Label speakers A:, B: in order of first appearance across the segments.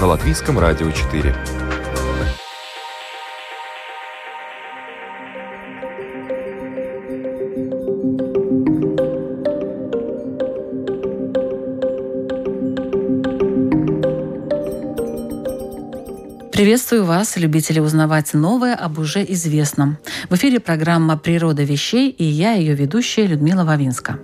A: На Латвийском радио 4.
B: Приветствую вас, любители узнавать новое об уже известном. В эфире программа «Природа вещей» и я, ее ведущая Людмила Вавинска.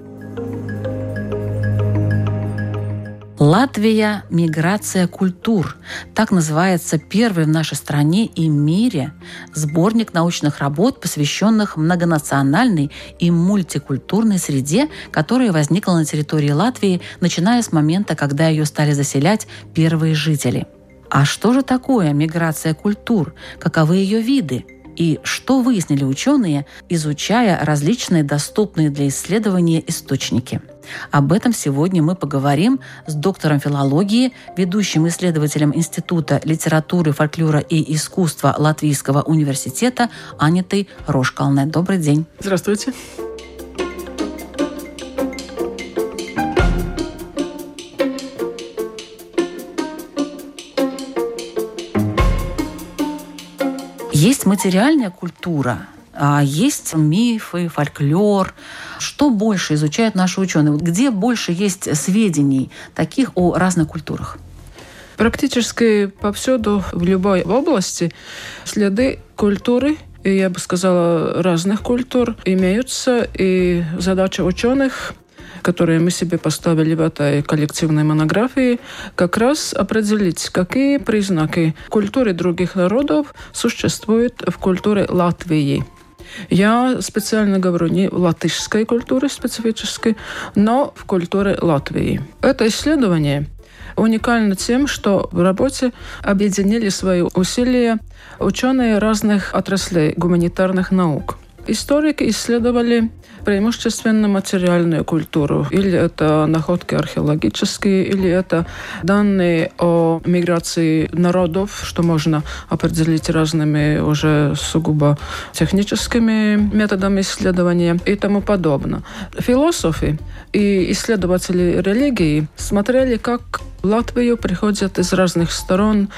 B: Латвия – миграция культур. Так называется первый в нашей стране и мире сборник научных работ, посвященных многонациональной и мультикультурной среде, которая возникла на территории Латвии, начиная с момента, когда ее стали заселять первые жители – а что же такое миграция культур? Каковы ее виды? И что выяснили ученые, изучая различные доступные для исследования источники? Об этом сегодня мы поговорим с доктором филологии, ведущим исследователем Института литературы, фольклора и искусства Латвийского университета Анитой Рошкалне. Добрый день.
C: Здравствуйте.
B: Есть материальная культура, а есть мифы, фольклор. Что больше изучают наши ученые? Где больше есть сведений таких о разных культурах?
C: Практически повсюду, в любой области, следы культуры я бы сказала, разных культур имеются, и задача ученых которые мы себе поставили в этой коллективной монографии, как раз определить, какие признаки культуры других народов существуют в культуре Латвии. Я специально говорю не латышской культуре специфической, но в культуре Латвии. Это исследование уникально тем, что в работе объединили свои усилия ученые разных отраслей гуманитарных наук. Историки исследовали преимущественно материальную культуру. Или это находки археологические, или это данные о миграции народов, что можно определить разными уже сугубо техническими методами исследования и тому подобное. Философы и исследователи религии смотрели, как в Латвию приходят из разных сторон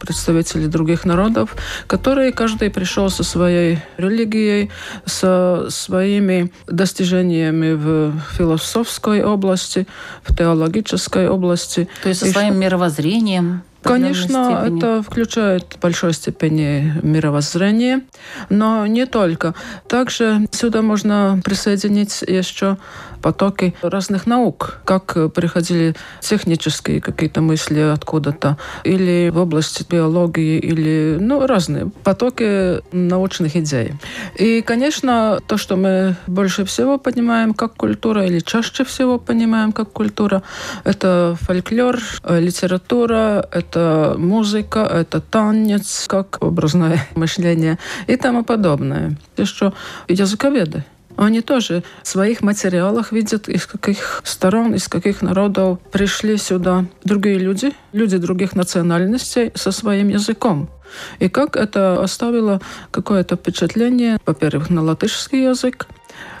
C: представители других народов, которые каждый пришел со своей религией, со своими достижениями в философской области, в теологической области.
B: То есть со своим что... мировоззрением?
C: Конечно, это включает в большой степени мировоззрение, но не только. Также сюда можно присоединить еще потоки разных наук, как приходили технические какие-то мысли откуда-то, или в области биологии, или ну, разные потоки научных идей. И, конечно, то, что мы больше всего понимаем как культура, или чаще всего понимаем как культура, это фольклор, литература, это музыка, это танец, как образное мышление и тому подобное. Еще языковеды. Они тоже в своих материалах видят, из каких сторон, из каких народов пришли сюда другие люди, люди других национальностей со своим языком. И как это оставило какое-то впечатление, во-первых, на латышский язык,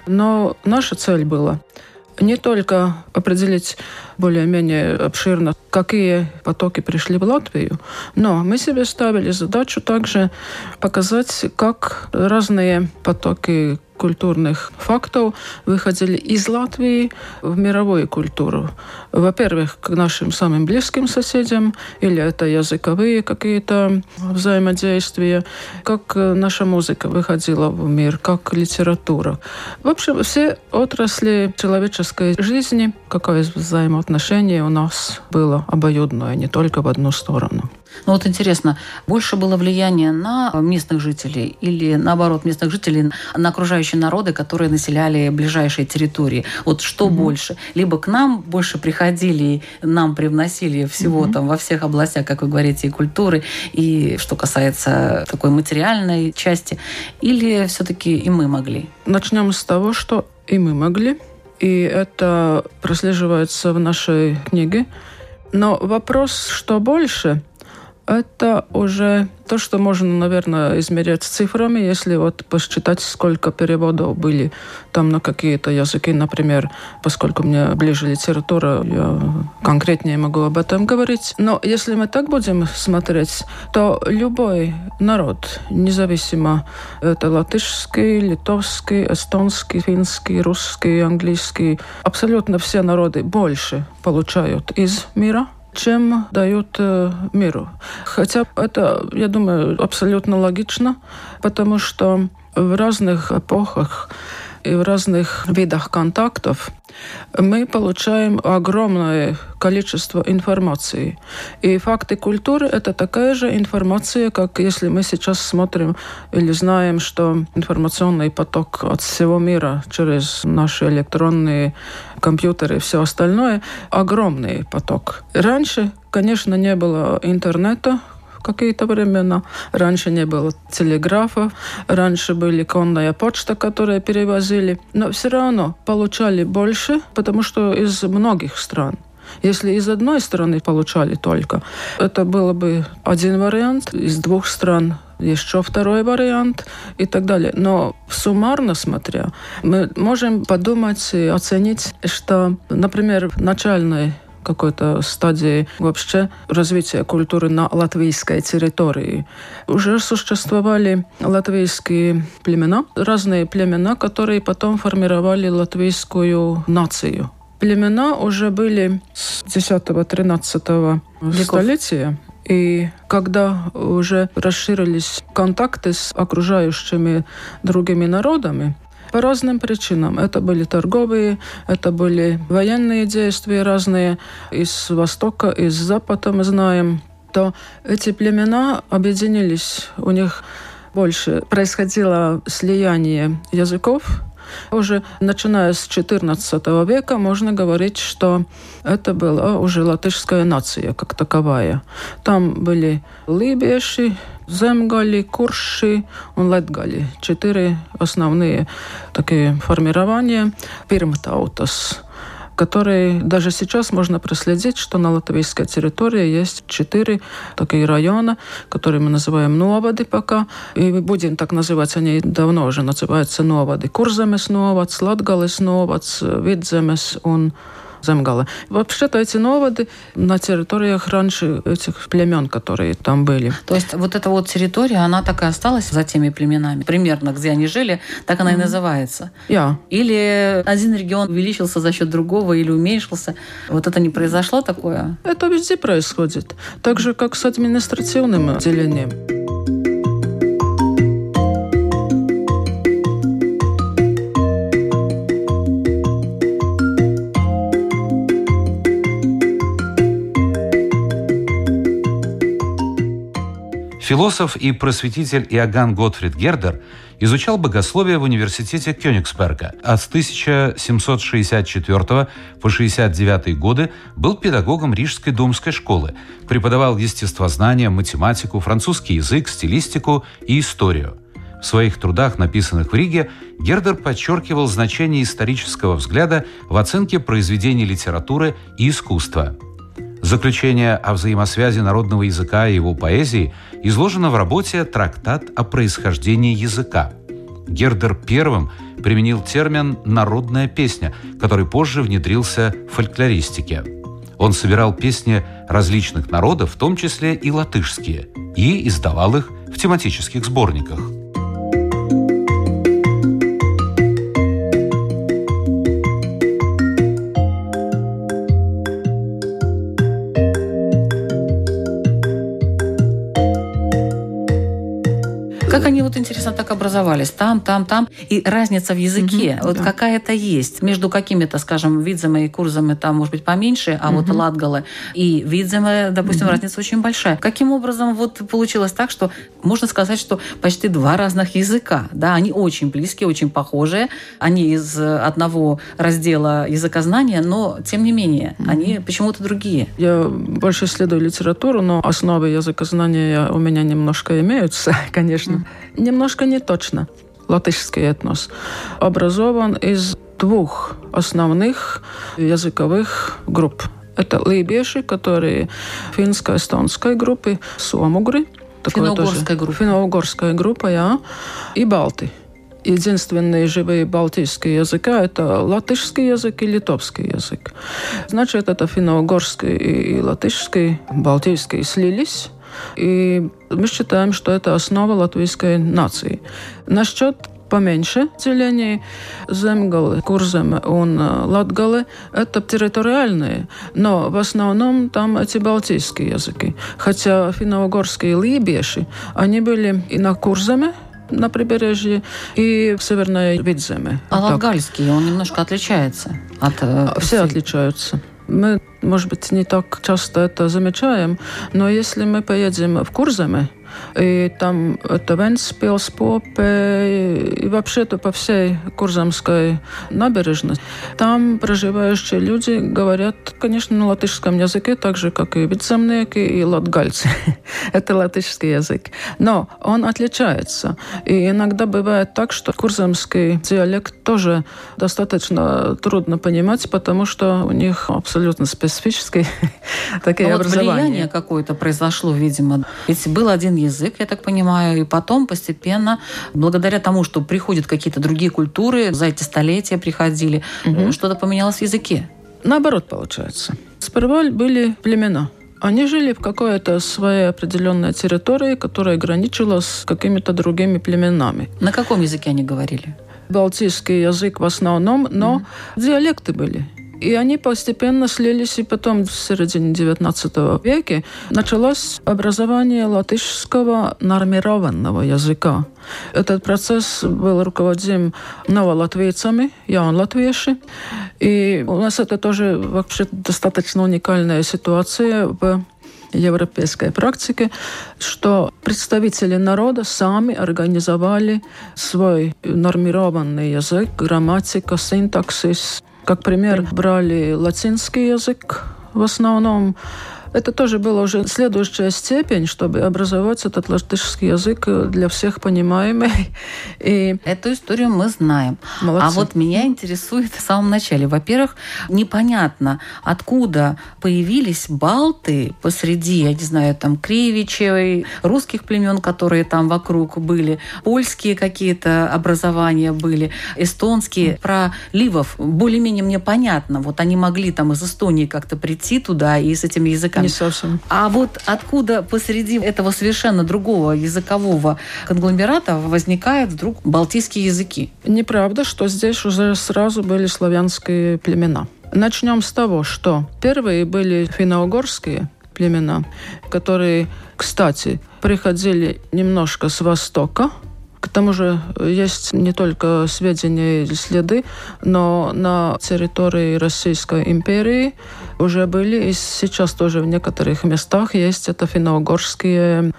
C: но наша цель была не только определить более-менее обширно, какие потоки пришли в Латвию, но мы себе ставили задачу также показать, как разные потоки культурных фактов выходили из Латвии в мировую культуру. Во-первых, к нашим самым близким соседям, или это языковые какие-то взаимодействия, как наша музыка выходила в мир, как литература. В общем, все отрасли человеческой жизни, какое взаимоотношение отношение у нас было обоюдное, не только в одну сторону.
B: Ну вот интересно, больше было влияние на местных жителей или наоборот местных жителей на окружающие народы, которые населяли ближайшие территории? Вот что угу. больше? Либо к нам больше приходили, нам привносили всего угу. там во всех областях, как вы говорите, и культуры, и что касается такой материальной части, или все-таки и мы могли?
C: Начнем с того, что и мы могли, и это прослеживается в нашей книге. Но вопрос, что больше – это уже то, что можно, наверное, измерять цифрами, если вот посчитать, сколько переводов были там на какие-то языки, например, поскольку мне ближе литература, я конкретнее могу об этом говорить. Но если мы так будем смотреть, то любой народ, независимо это латышский, литовский, эстонский, финский, русский, английский, абсолютно все народы больше получают из мира – чем дают э, миру. Хотя это, я думаю, абсолютно логично, потому что в разных эпохах и в разных видах контактов мы получаем огромное количество информации. И факты культуры – это такая же информация, как если мы сейчас смотрим или знаем, что информационный поток от всего мира через наши электронные компьютеры и все остальное – огромный поток. Раньше, конечно, не было интернета, какие-то времена. Раньше не было телеграфа, раньше были конная почта, которая перевозили. Но все равно получали больше, потому что из многих стран. Если из одной страны получали только, это было бы один вариант, из двух стран еще второй вариант и так далее. Но суммарно смотря, мы можем подумать и оценить, что, например, в начальной какой-то стадии вообще развития культуры на латвийской территории. Уже существовали латвийские племена, разные племена, которые потом формировали латвийскую нацию. Племена уже были с 10-13 столетия. И когда уже расширились контакты с окружающими другими народами, по разным причинам. Это были торговые, это были военные действия разные. Из Востока, из Запада мы знаем, то эти племена объединились. У них больше происходило слияние языков, уже начиная с XIV века можно говорить, что это была уже латышская нация как таковая. Там были либеши, земгали, курши и латгали. Четыре основные такие формирования пирмтаутас которые даже сейчас можно проследить, что на латвийской территории есть четыре такие района, которые мы называем новоды пока. И будем так называть, они давно уже называются новоды. Курземес новаds, Латгалес новаds, Видземес и Земгала. Вообще-то эти новоды на территориях раньше этих племен, которые там были.
B: То есть вот эта вот территория, она так и осталась за теми племенами? Примерно, где они жили, так она mm-hmm. и называется?
C: Yeah.
B: Или один регион увеличился за счет другого или уменьшился? Вот это не произошло такое?
C: Это везде происходит. Так же, как с административным делением.
D: Философ и просветитель Иоганн Готфрид Гердер изучал богословие в университете Кёнигсберга. От 1764 по 69 годы был педагогом Рижской думской школы, преподавал естествознание, математику, французский язык, стилистику и историю. В своих трудах, написанных в Риге, Гердер подчеркивал значение исторического взгляда в оценке произведений литературы и искусства – Заключение о взаимосвязи народного языка и его поэзии изложено в работе «Трактат о происхождении языка». Гердер первым применил термин «народная песня», который позже внедрился в фольклористике. Он собирал песни различных народов, в том числе и латышские, и издавал их в тематических сборниках –
B: интересно, так образовались? Там, там, там. И разница в языке, угу, вот да. какая-то есть. Между какими-то, скажем, видзами и курзами там, может быть, поменьше, а угу. вот латгалы и видзами, допустим, угу. разница очень большая. Каким образом вот получилось так, что можно сказать, что почти два разных языка, да, они очень близкие, очень похожие, они из одного раздела языкознания, но, тем не менее, угу. они почему-то другие.
C: Я больше исследую литературу, но основы языкознания у меня немножко имеются, конечно. Mm. Немножко не точно. Латышский этнос образован из двух основных языковых групп. Это лейбеши, которые финско-эстонской группы, сомугры,
B: Финно-угорская группа.
C: Финно-угорская группа, я, и балты. Единственные живые балтийские языка – это латышский язык и литовский язык. Значит, это финно-угорский и латышский, балтийский слились. И мы считаем, что это основа латвийской нации. Насчет поменьше делений. Земгалы, Курземы и Латгалы – это территориальные, но в основном там эти балтийские языки. Хотя финно-угорские либеши, они были и на Курземе, на прибережье и в Северной Видземе.
B: А латгальский, он немножко отличается от... Э,
C: Все отличаются. Мы, может быть, не так часто это замечаем, но если мы поедем в Курземе, и там это Венспилс, Попе, и вообще-то по всей Курзамской набережной. Там проживающие люди говорят, конечно, на латышском языке, так же, как и вицемники, и латгальцы. это латышский язык. Но он отличается. И иногда бывает так, что курзамский диалект тоже достаточно трудно понимать, потому что у них абсолютно специфический такие образования.
B: Вот влияние какое-то произошло, видимо. Ведь был один язык, я так понимаю, и потом постепенно, благодаря тому, что приходят какие-то другие культуры, за эти столетия приходили, угу. что-то поменялось в языке.
C: Наоборот, получается. Сперва были племена. Они жили в какой-то своей определенной территории, которая граничила с какими-то другими племенами.
B: На каком языке они говорили?
C: Балтийский язык в основном, но mm диалекты были. И они постепенно слились, и потом в середине XIX века началось образование латышского нормированного языка. Этот процесс был руководим новолатвийцами, яун-латвийши. И у нас это тоже вообще достаточно уникальная ситуация в европейской практике, что представители народа сами организовали свой нормированный язык, грамматика, синтаксис, как пример брали латинский язык в основном, это тоже была уже следующая степень, чтобы образовать этот латышский язык для всех понимаемый.
B: И... Эту историю мы знаем. Молодцы. А вот меня интересует в самом начале. Во-первых, непонятно, откуда появились балты посреди, я не знаю, там, Кривичевой, русских племен, которые там вокруг были, польские какие-то образования были, эстонские. Про ливов более-менее мне понятно. Вот они могли там из Эстонии как-то прийти туда и с этими языками
C: не совсем.
B: А вот откуда посреди этого совершенно другого языкового конгломерата возникают вдруг балтийские языки?
C: Неправда, что здесь уже сразу были славянские племена. Начнем с того, что первые были финно-угорские племена, которые, кстати, приходили немножко с востока, к тому же есть не только сведения и следы, но на территории Российской империи уже были, и сейчас тоже в некоторых местах есть это финно-угорские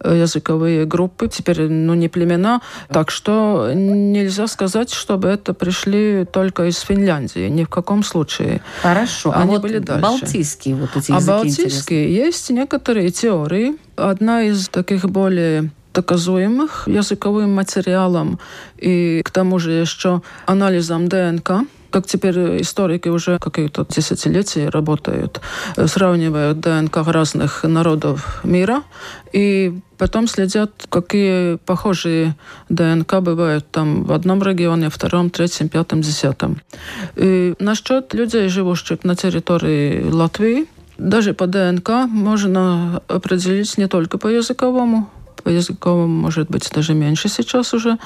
C: э, языковые группы, теперь ну, не племена. Так что нельзя сказать, чтобы это пришли только из Финляндии. Ни в каком случае.
B: Хорошо. А Они а вот были дальше. балтийские вот эти языки
C: А балтийские интересны. есть некоторые теории. Одна из таких более доказуемых языковым материалом и к тому же еще анализом ДНК как теперь историки уже какие-то десятилетия работают, сравнивают ДНК разных народов мира и потом следят, какие похожие ДНК бывают там в одном регионе, втором, третьем, пятом, десятом. И насчет людей, живущих на территории Латвии, даже по ДНК можно определить не только по языковому по языковому, может быть, даже меньше сейчас уже,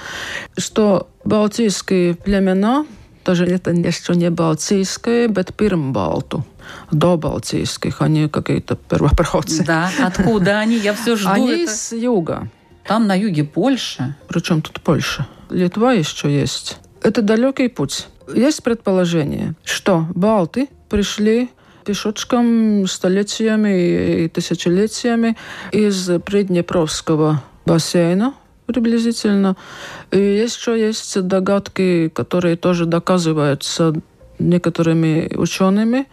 C: что балтийские племена, даже это еще не балтийское, bet пирмбалту до балтийских, они какие-то первопроходцы.
B: Да, откуда они? Я все жду.
C: Они это. с юга.
B: там на юге Польша.
C: Причем тут Польша? Литва еще есть. Это далекий путь. Есть предположение, что балты пришли пешочком столетиями и тысячелетиями из Приднепровского бассейна приблизительно. И еще есть догадки, которые тоже доказываются некоторыми учеными,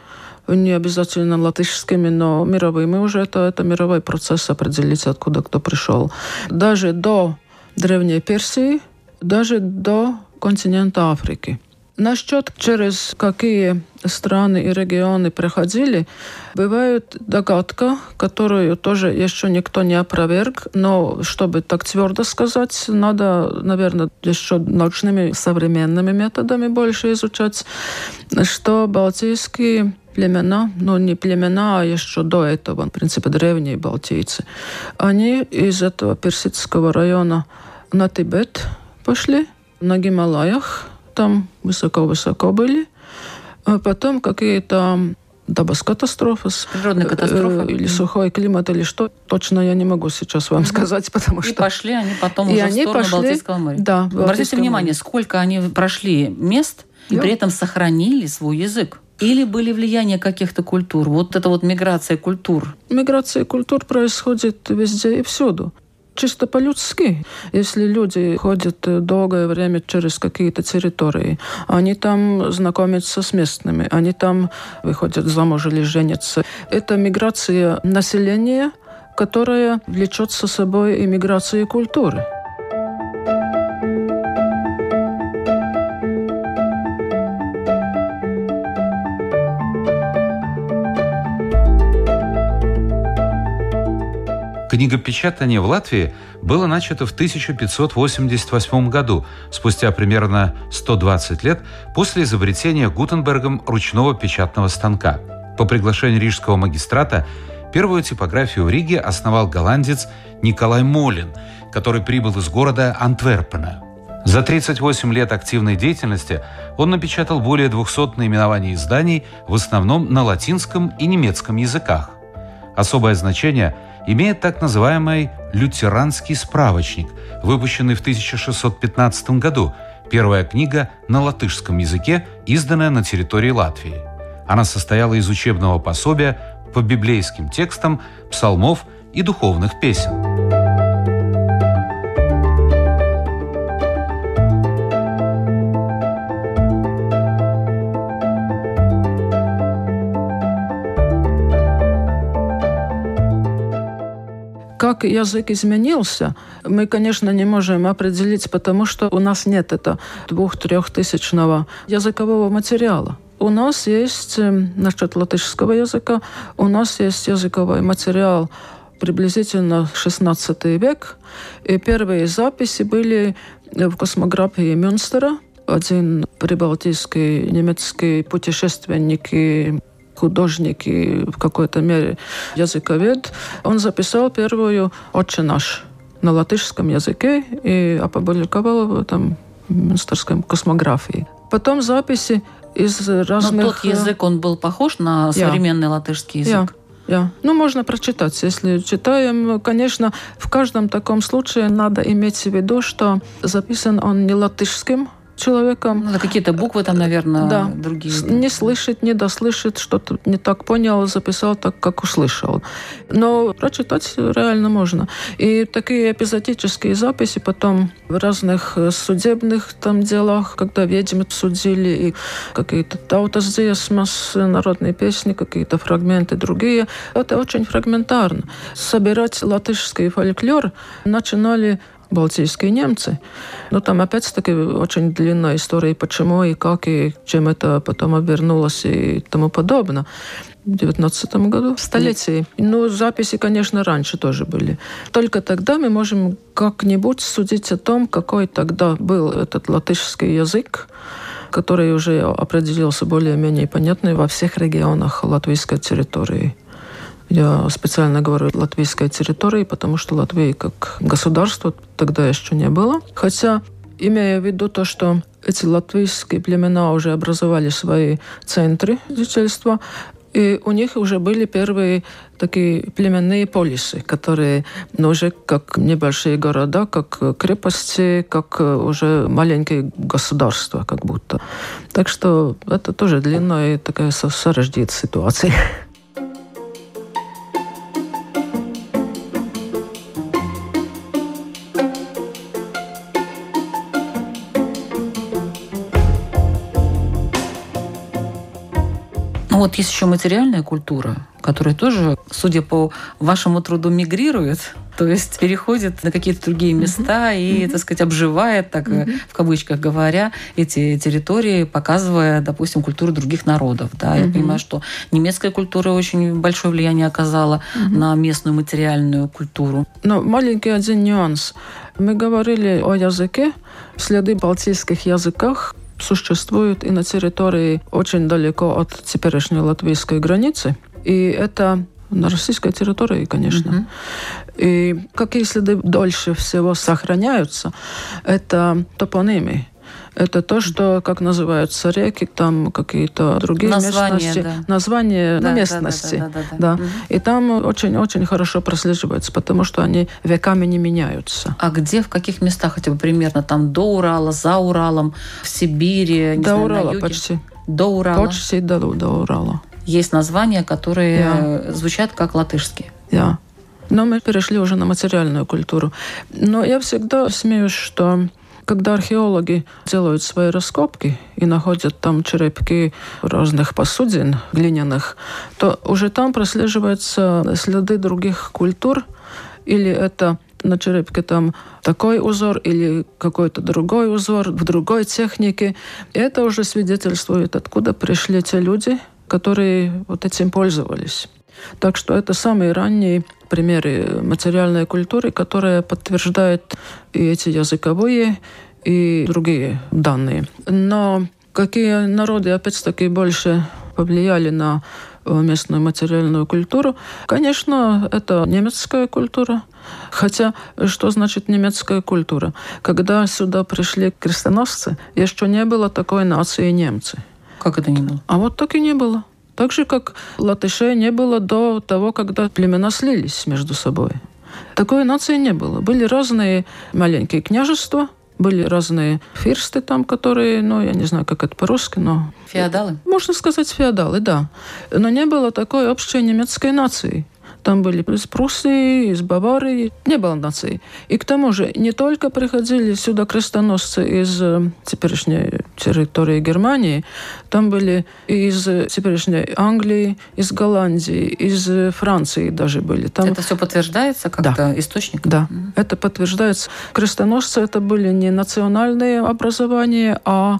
C: не обязательно латышскими, но мировыми уже. Это, это мировой процесс определить, откуда кто пришел. Даже до Древней Персии, даже до континента Африки. Насчет через какие страны и регионы проходили, бывает догадка, которую тоже еще никто не опроверг, но чтобы так твердо сказать, надо, наверное, еще научными современными методами больше изучать, что балтийские племена, ну не племена, а еще до этого, в принципе, древние балтийцы, они из этого персидского района на Тибет пошли, на Гималаях, там высоко-высоко были. А потом какие-то катастрофы,
B: Природные катастрофы.
C: Э, или сухой климат, или что. Точно я не могу сейчас вам сказать, потому что...
B: И пошли они потом и уже они в сторону пошли, Балтийского моря.
C: Да,
B: Обратите внимание, сколько они прошли мест и да. при этом сохранили свой язык. Или были влияния каких-то культур? Вот это вот миграция культур.
C: Миграция культур происходит везде и всюду чисто по-людски. Если люди ходят долгое время через какие-то территории, они там знакомятся с местными, они там выходят замуж или женятся. Это миграция населения, которая влечет за собой и миграцию культуры.
D: Книгопечатание в Латвии было начато в 1588 году, спустя примерно 120 лет после изобретения Гутенбергом ручного печатного станка. По приглашению рижского магистрата первую типографию в Риге основал голландец Николай Молин, который прибыл из города Антверпена. За 38 лет активной деятельности он напечатал более 200 наименований изданий, в основном на латинском и немецком языках. Особое значение – имеет так называемый «Лютеранский справочник», выпущенный в 1615 году, первая книга на латышском языке, изданная на территории Латвии. Она состояла из учебного пособия по библейским текстам, псалмов и духовных песен.
C: Как язык изменился, мы, конечно, не можем определить, потому что у нас нет этого двух-трехтысячного языкового материала. У нас есть, эм, насчет латышского языка, у нас есть языковой материал приблизительно 16 век. И первые записи были в космографии Мюнстера. Один прибалтийский немецкий путешественник и художник и в какой-то мере языковед, он записал первую «Отче наш» на латышском языке и опубликовал в этом Мюнстерской космографии. Потом записи из разных...
B: Но тот язык, он был похож на современный yeah. латышский язык?
C: Yeah. Yeah. Ну, можно прочитать. Если читаем, конечно, в каждом таком случае надо иметь в виду, что записан он не латышским, человеком.
B: Ну, какие-то буквы там, наверное,
C: да.
B: другие.
C: Не слышит, не дослышит, что-то не так понял, записал так, как услышал. Но прочитать реально можно. И такие эпизодические записи потом в разных судебных там делах, когда ведьмы судили, и какие-то таутас диасмас, народные песни, какие-то фрагменты другие. Это очень фрагментарно. Собирать латышский фольклор начинали балтийские немцы. Но там опять-таки очень длинная история, почему и как, и чем это потом обернулось и тому подобное. В 19 году, в столетии. Ну, записи, конечно, раньше тоже были. Только тогда мы можем как-нибудь судить о том, какой тогда был этот латышский язык, который уже определился более-менее понятный во всех регионах латвийской территории. Я специально говорю латвийской территории, потому что Латвии как государство тогда еще не было. Хотя, имея в виду то, что эти латвийские племена уже образовали свои центры жительства, И у них уже были первые такие племенные полисы, которые ну, уже как небольшие города, как крепости, как уже маленькие государства как будто. Так что это тоже длинная такая сорождит ситуация.
B: Ну вот есть еще материальная культура, которая тоже, судя по вашему труду, мигрирует, то есть переходит на какие-то другие места mm-hmm. и, mm-hmm. так сказать, обживает, так mm-hmm. в кавычках говоря, эти территории, показывая, допустим, культуру других народов. Да? Mm-hmm. Я понимаю, что немецкая культура очень большое влияние оказала mm-hmm. на местную материальную культуру.
C: Но маленький один нюанс. Мы говорили о языке, следы балтийских языках существует и на территории очень далеко от теперешней латвийской границы. И это на российской территории, конечно. Mm-hmm. И какие следы дольше всего сохраняются, это топонимы. Это то, что, как называются реки, там какие-то другие
B: Название,
C: местности.
B: Да.
C: Название да, местности. Да, да, да, да, да. да. И там очень-очень хорошо прослеживается, потому что они веками не меняются.
B: А где, в каких местах хотя бы примерно? Там до Урала, за Уралом, в Сибири?
C: до знаю, Урала почти.
B: До Урала?
C: Почти до, до Урала.
B: Есть названия, которые yeah. звучат как латышские.
C: Да. Но мы перешли уже на материальную культуру. Но я всегда смеюсь, что когда археологи делают свои раскопки и находят там черепки разных посудин глиняных, то уже там прослеживаются следы других культур, или это на черепке там такой узор или какой-то другой узор в другой технике. Это уже свидетельствует, откуда пришли те люди, которые вот этим пользовались. Так что это самые ранние примеры материальной культуры, которая подтверждает и эти языковые, и другие данные. Но какие народы, опять-таки, больше повлияли на э, местную материальную культуру. Конечно, это немецкая культура. Хотя, что значит немецкая культура? Когда сюда пришли крестоносцы, еще не было такой нации немцы.
B: Как это не было?
C: А вот так и не было. Так же, как латышей не было до того, когда племена слились между собой. Такой нации не было. Были разные маленькие княжества, были разные фирсты там, которые, ну, я не знаю, как это по-русски, но...
B: Феодалы?
C: Можно сказать, феодалы, да. Но не было такой общей немецкой нации. Там были из Пруссии, из Баварии. Не было нации. И к тому же не только приходили сюда крестоносцы из э, теперешней территории Германии, там были и из теперешней Англии, из Голландии, из Франции даже были. Там...
B: Это все подтверждается как-то
C: да.
B: источником?
C: Да, mm-hmm. это подтверждается. Крестоносцы это были не национальные образования, а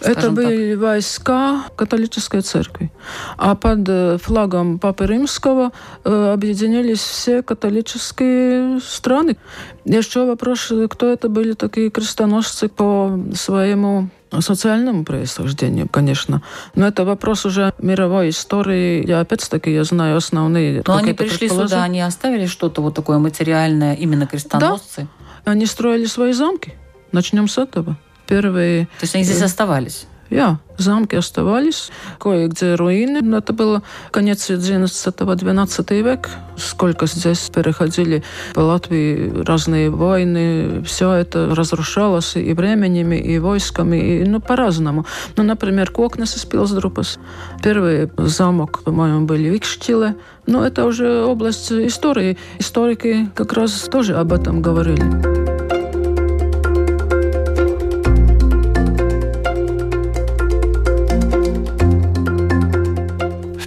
C: это были так. войска католической церкви. А под э, флагом Папы Римского э, объединились все католические страны. Еще вопрос, кто это были такие крестоносцы по своему социальному происхождению, конечно. Но это вопрос уже мировой истории. Я опять-таки я знаю основные.
B: Но они пришли сюда, они оставили что-то вот такое материальное, именно крестоносцы?
C: Да. Они строили свои замки. Начнем с этого первые...
B: То есть они здесь оставались?
C: Я. Замки оставались, кое-где руины. Это было конец 11-12 век. Сколько здесь переходили по Латвии разные войны. Все это разрушалось и временем, и войсками, и, ну, по-разному. Ну, например, Кокнес из Пилсдрупас. Первый замок, по-моему, были Викштиле. Но это уже область истории. Историки как раз тоже об этом говорили.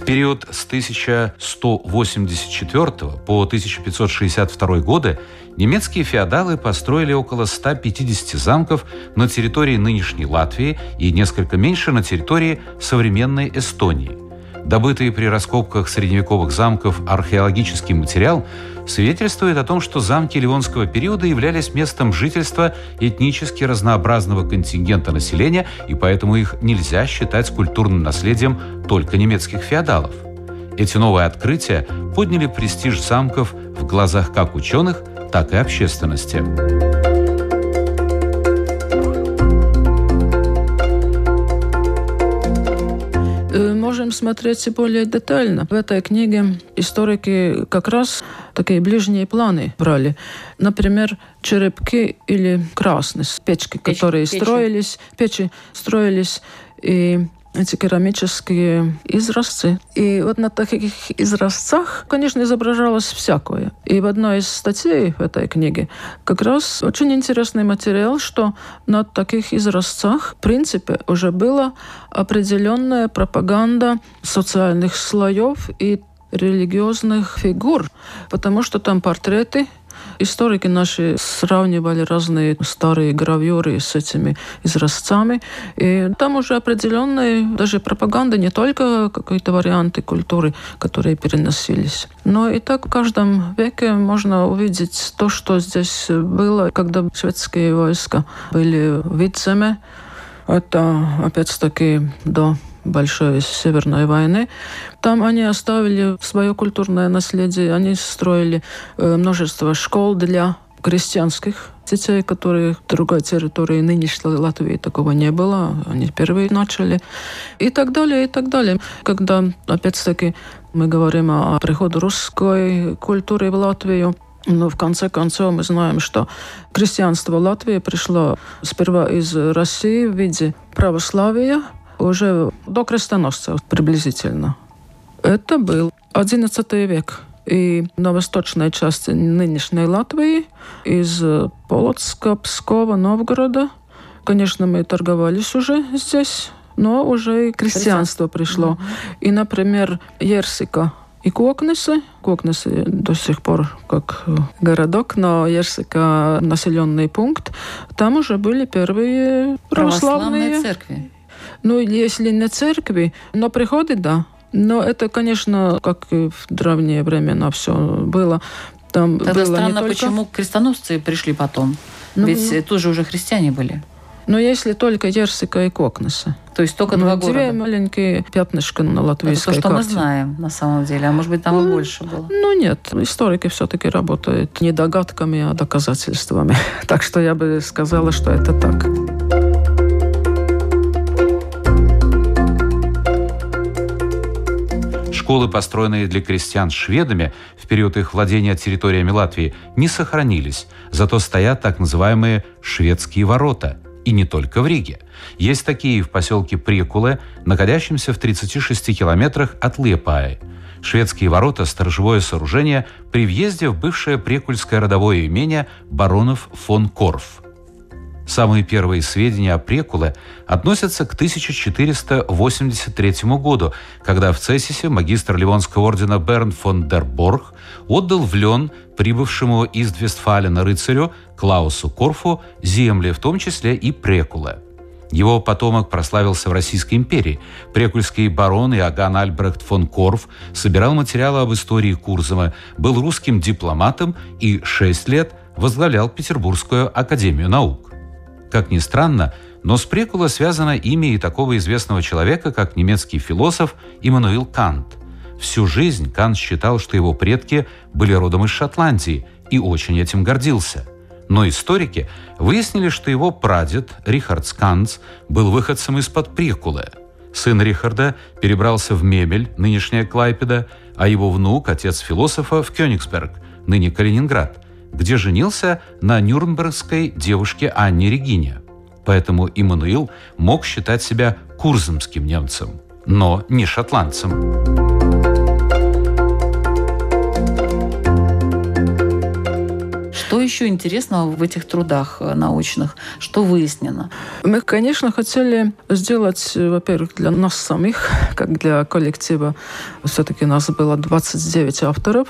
D: Период с 1184 по 1562 годы немецкие феодалы построили около 150 замков на территории нынешней Латвии и несколько меньше на территории современной Эстонии – Добытый при раскопках средневековых замков археологический материал свидетельствует о том, что замки Ливонского периода являлись местом жительства этнически разнообразного контингента населения, и поэтому их нельзя считать культурным наследием только немецких феодалов. Эти новые открытия подняли престиж замков в глазах как ученых, так и общественности.
C: Можем смотреть более детально. В этой книге историки как раз такие ближние планы брали. Например, черепки или красные печки, печи, которые печи. строились, печи строились и эти керамические изразцы. И вот на таких изразцах, конечно, изображалось всякое. И в одной из статей в этой книге как раз очень интересный материал, что на таких изразцах, в принципе, уже была определенная пропаганда социальных слоев и религиозных фигур, потому что там портреты Историки наши сравнивали разные старые гравюры с этими изразцами. И там уже определенная даже пропаганда, не только какие-то варианты культуры, которые переносились. Но и так в каждом веке можно увидеть то, что здесь было, когда шведские войска были в Видземе. Это, опять-таки, до Большой Северной войны. Там они оставили свое культурное наследие, они строили э, множество школ для крестьянских детей, которые в другой территории нынешней Латвии такого не было. Они первые начали. И так далее, и так далее. Когда, опять-таки, мы говорим о приходе русской культуры в Латвию, но в конце концов мы знаем, что крестьянство Латвии пришло сперва из России в виде православия, уже до крестоносцев приблизительно. Это был XI век. И на восточной части нынешней Латвии, из Полоцка, Пскова, Новгорода, конечно, мы торговались уже здесь, но уже и крестьянство пришло. Mm-hmm. И, например, Ерсика и Кокнесы. Кокнесы до сих пор как городок, но Ерсика населенный пункт. Там уже были первые православные, православные
B: церкви.
C: Ну, если не церкви, но приходы, да. Но это, конечно, как и в древнее время на все было.
B: Там Тогда было странно, только... почему крестоносцы пришли потом. Ну, Ведь ну... тоже уже христиане были.
C: Но если только Ерсика и Кокнеса.
B: То есть только ну, два города?
C: Две маленькие пятнышко на латвийской
B: Это то, что
C: карте.
B: мы знаем, на самом деле. А может быть, там ну, и больше было?
C: Ну, нет. Историки все-таки работают не догадками, а доказательствами. так что я бы сказала, что это так.
D: Школы, построенные для крестьян шведами в период их владения территориями Латвии, не сохранились, зато стоят так называемые «шведские ворота». И не только в Риге. Есть такие в поселке Прекуле, находящемся в 36 километрах от Лепаи. Шведские ворота – сторожевое сооружение при въезде в бывшее прекульское родовое имение баронов фон Корф – Самые первые сведения о Прекуле относятся к 1483 году, когда в Цессисе магистр Ливонского ордена Берн фон дер Борг отдал в Лен прибывшему из Двестфалена рыцарю Клаусу Корфу земли, в том числе и Прекуле. Его потомок прославился в Российской империи. Прекульский барон Иоганн Альбрехт фон Корф собирал материалы об истории Курзова, был русским дипломатом и шесть лет возглавлял Петербургскую академию наук. Как ни странно, но с Прекула связано имя и такого известного человека, как немецкий философ Иммануил Кант. Всю жизнь Кант считал, что его предки были родом из Шотландии и очень этим гордился. Но историки выяснили, что его прадед Рихард Сканц был выходцем из-под Прекулы. Сын Рихарда перебрался в Мебель, нынешняя Клайпеда, а его внук, отец философа, в Кёнигсберг, ныне Калининград – где женился на нюрнбергской девушке Анне Регине. Поэтому Иммануил мог считать себя курзамским немцем, но не шотландцем.
B: Еще интересного в этих трудах э, научных? Что выяснено?
C: Мы, конечно, хотели сделать, во-первых, для нас самих, как для коллектива. Все-таки нас было 29 авторов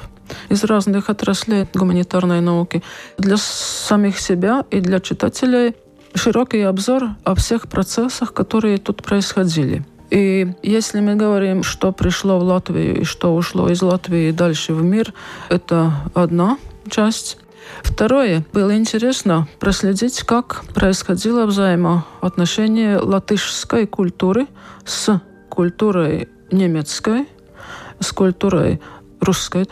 C: из разных отраслей гуманитарной науки. Для самих себя и для читателей широкий обзор о всех процессах, которые тут происходили. И если мы говорим, что пришло в Латвию и что ушло из Латвии дальше в мир, это одна часть. Второе, было интересно проследить, как происходило взаимоотношение латышской культуры с культурой немецкой, с культурой русской.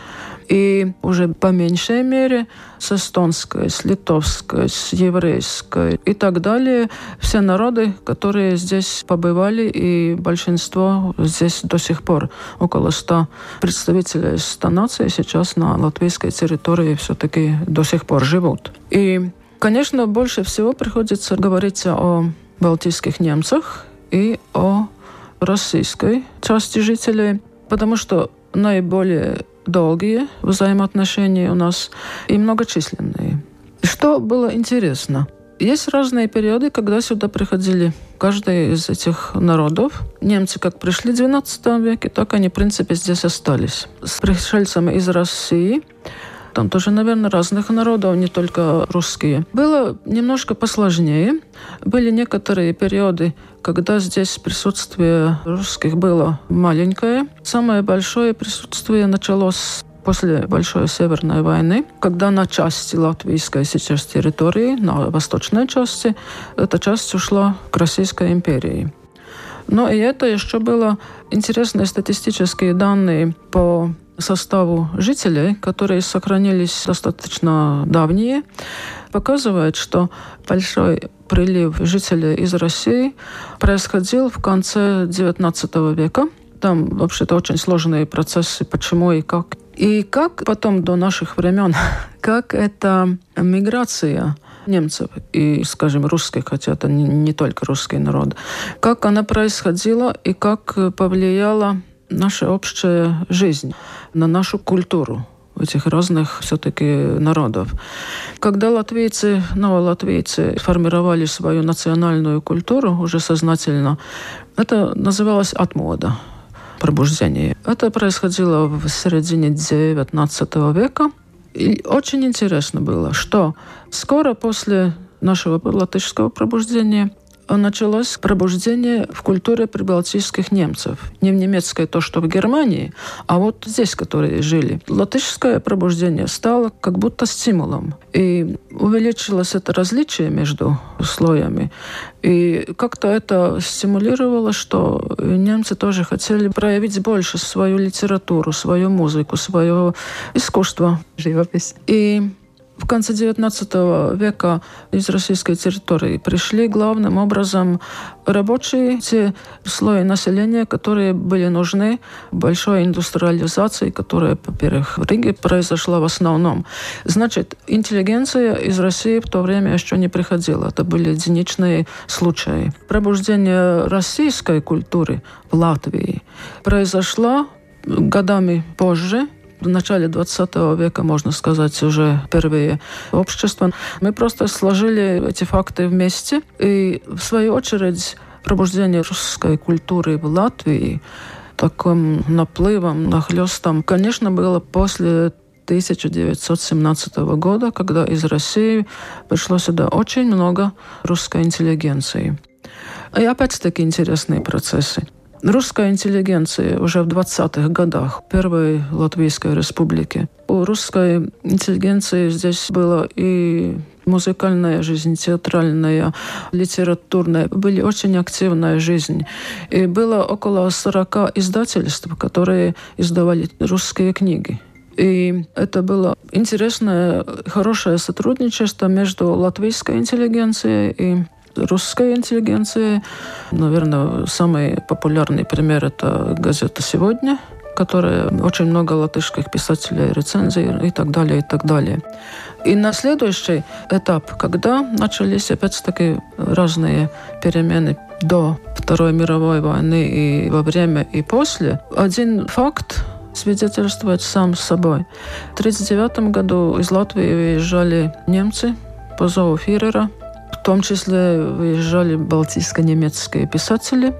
C: И уже по меньшей мере с эстонской, с литовской, с еврейской и так далее. Все народы, которые здесь побывали, и большинство здесь до сих пор, около 100 представителей 100 наций сейчас на латвийской территории все-таки до сих пор живут. И, конечно, больше всего приходится говорить о балтийских немцах и о российской части жителей, потому что наиболее долгие взаимоотношения у нас и многочисленные. Что было интересно? Есть разные периоды, когда сюда приходили каждый из этих народов. Немцы как пришли в XII веке, так они, в принципе, здесь остались. С пришельцами из России там тоже, наверное, разных народов, не только русские. Было немножко посложнее. Были некоторые периоды, когда здесь присутствие русских было маленькое. Самое большое присутствие началось после Большой Северной войны, когда на части латвийской сейчас территории, на восточной части, эта часть ушла к Российской империи. Но и это еще было интересные статистические данные по составу жителей, которые сохранились достаточно давние, показывает, что большой прилив жителей из России происходил в конце XIX века. Там вообще-то очень сложные процессы, почему и как. И как потом до наших времен, как эта миграция немцев и, скажем, русских, хотя это не, не только русский народ, как она происходила и как повлияла наша общая жизнь, на нашу культуру этих разных все-таки народов. Когда латвийцы, новолатвийцы формировали свою национальную культуру уже сознательно, это называлось отмода, пробуждение. Это происходило в середине XIX века. И очень интересно было, что скоро после нашего латышского пробуждения началось пробуждение в культуре прибалтийских немцев. Не в немецкой, то, что в Германии, а вот здесь, которые жили. Латышское пробуждение стало как будто стимулом. И увеличилось это различие между слоями. И как-то это стимулировало, что немцы тоже хотели проявить больше свою литературу, свою музыку, свое искусство, живопись. И в конце XIX века из российской территории пришли главным образом рабочие, те слои населения, которые были нужны большой индустриализации, которая, во-первых, в Риге произошла в основном. Значит, интеллигенция из России в то время еще не приходила. Это были единичные случаи. Пробуждение российской культуры в Латвии произошло годами позже, в начале 20 века, можно сказать, уже первые общества. Мы просто сложили эти факты вместе. И, в свою очередь, пробуждение русской культуры в Латвии таким наплывом, нахлестом, конечно, было после 1917 года, когда из России пришло сюда очень много русской интеллигенции. И опять-таки интересные процессы. Русская интеллигенция уже в 20-х годах Первой Латвийской Республики. У русской интеллигенции здесь была и музыкальная жизнь, театральная, литературная. Были очень активная жизнь. И было около 40 издательств, которые издавали русские книги. И это было интересное, хорошее сотрудничество между латвийской интеллигенцией и русской интеллигенции. Наверное, самый популярный пример – это газета «Сегодня», которая очень много латышских писателей, рецензий и так далее, и так далее. И на следующий этап, когда начались опять-таки разные перемены до Второй мировой войны и во время, и после, один факт свидетельствует сам собой. В 1939 году из Латвии выезжали немцы по зову фюрера – в том числе выезжали балтийско-немецкие писатели.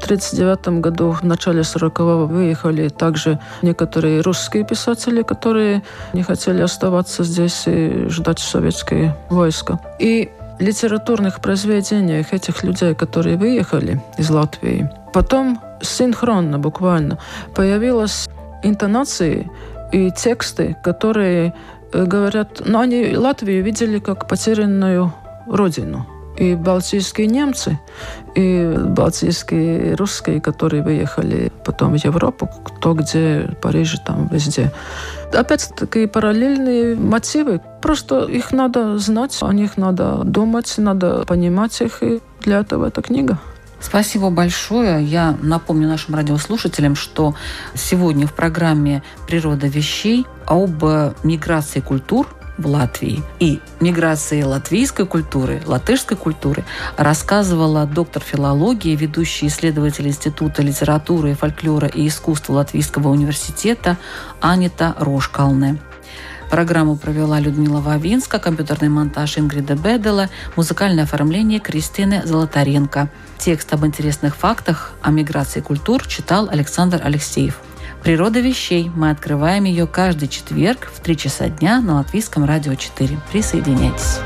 C: В 1939 году, в начале 40-го, выехали также некоторые русские писатели, которые не хотели оставаться здесь и ждать советские войска. И литературных произведениях этих людей, которые выехали из Латвии, потом синхронно буквально появилась интонации и тексты, которые э, говорят, ну они Латвию видели как потерянную родину. и балтийские немцы, и балтийские русские, которые выехали потом в Европу, кто где, Париж, там везде. Опять такие параллельные мотивы. Просто их надо знать, о них надо думать, надо понимать их, и для этого эта книга.
B: Спасибо большое. Я напомню нашим радиослушателям, что сегодня в программе «Природа вещей» об миграции культур в Латвии и миграции латвийской культуры, латышской культуры рассказывала доктор филологии, ведущий исследователь Института литературы, фольклора и искусства Латвийского университета Анита Рошкалне. Программу провела Людмила Вавинска, компьютерный монтаж Ингрида Бедела, музыкальное оформление Кристины Золотаренко. Текст об интересных фактах о миграции культур читал Александр Алексеев. «Природа вещей». Мы открываем ее каждый четверг в 3 часа дня на Латвийском радио 4. Присоединяйтесь.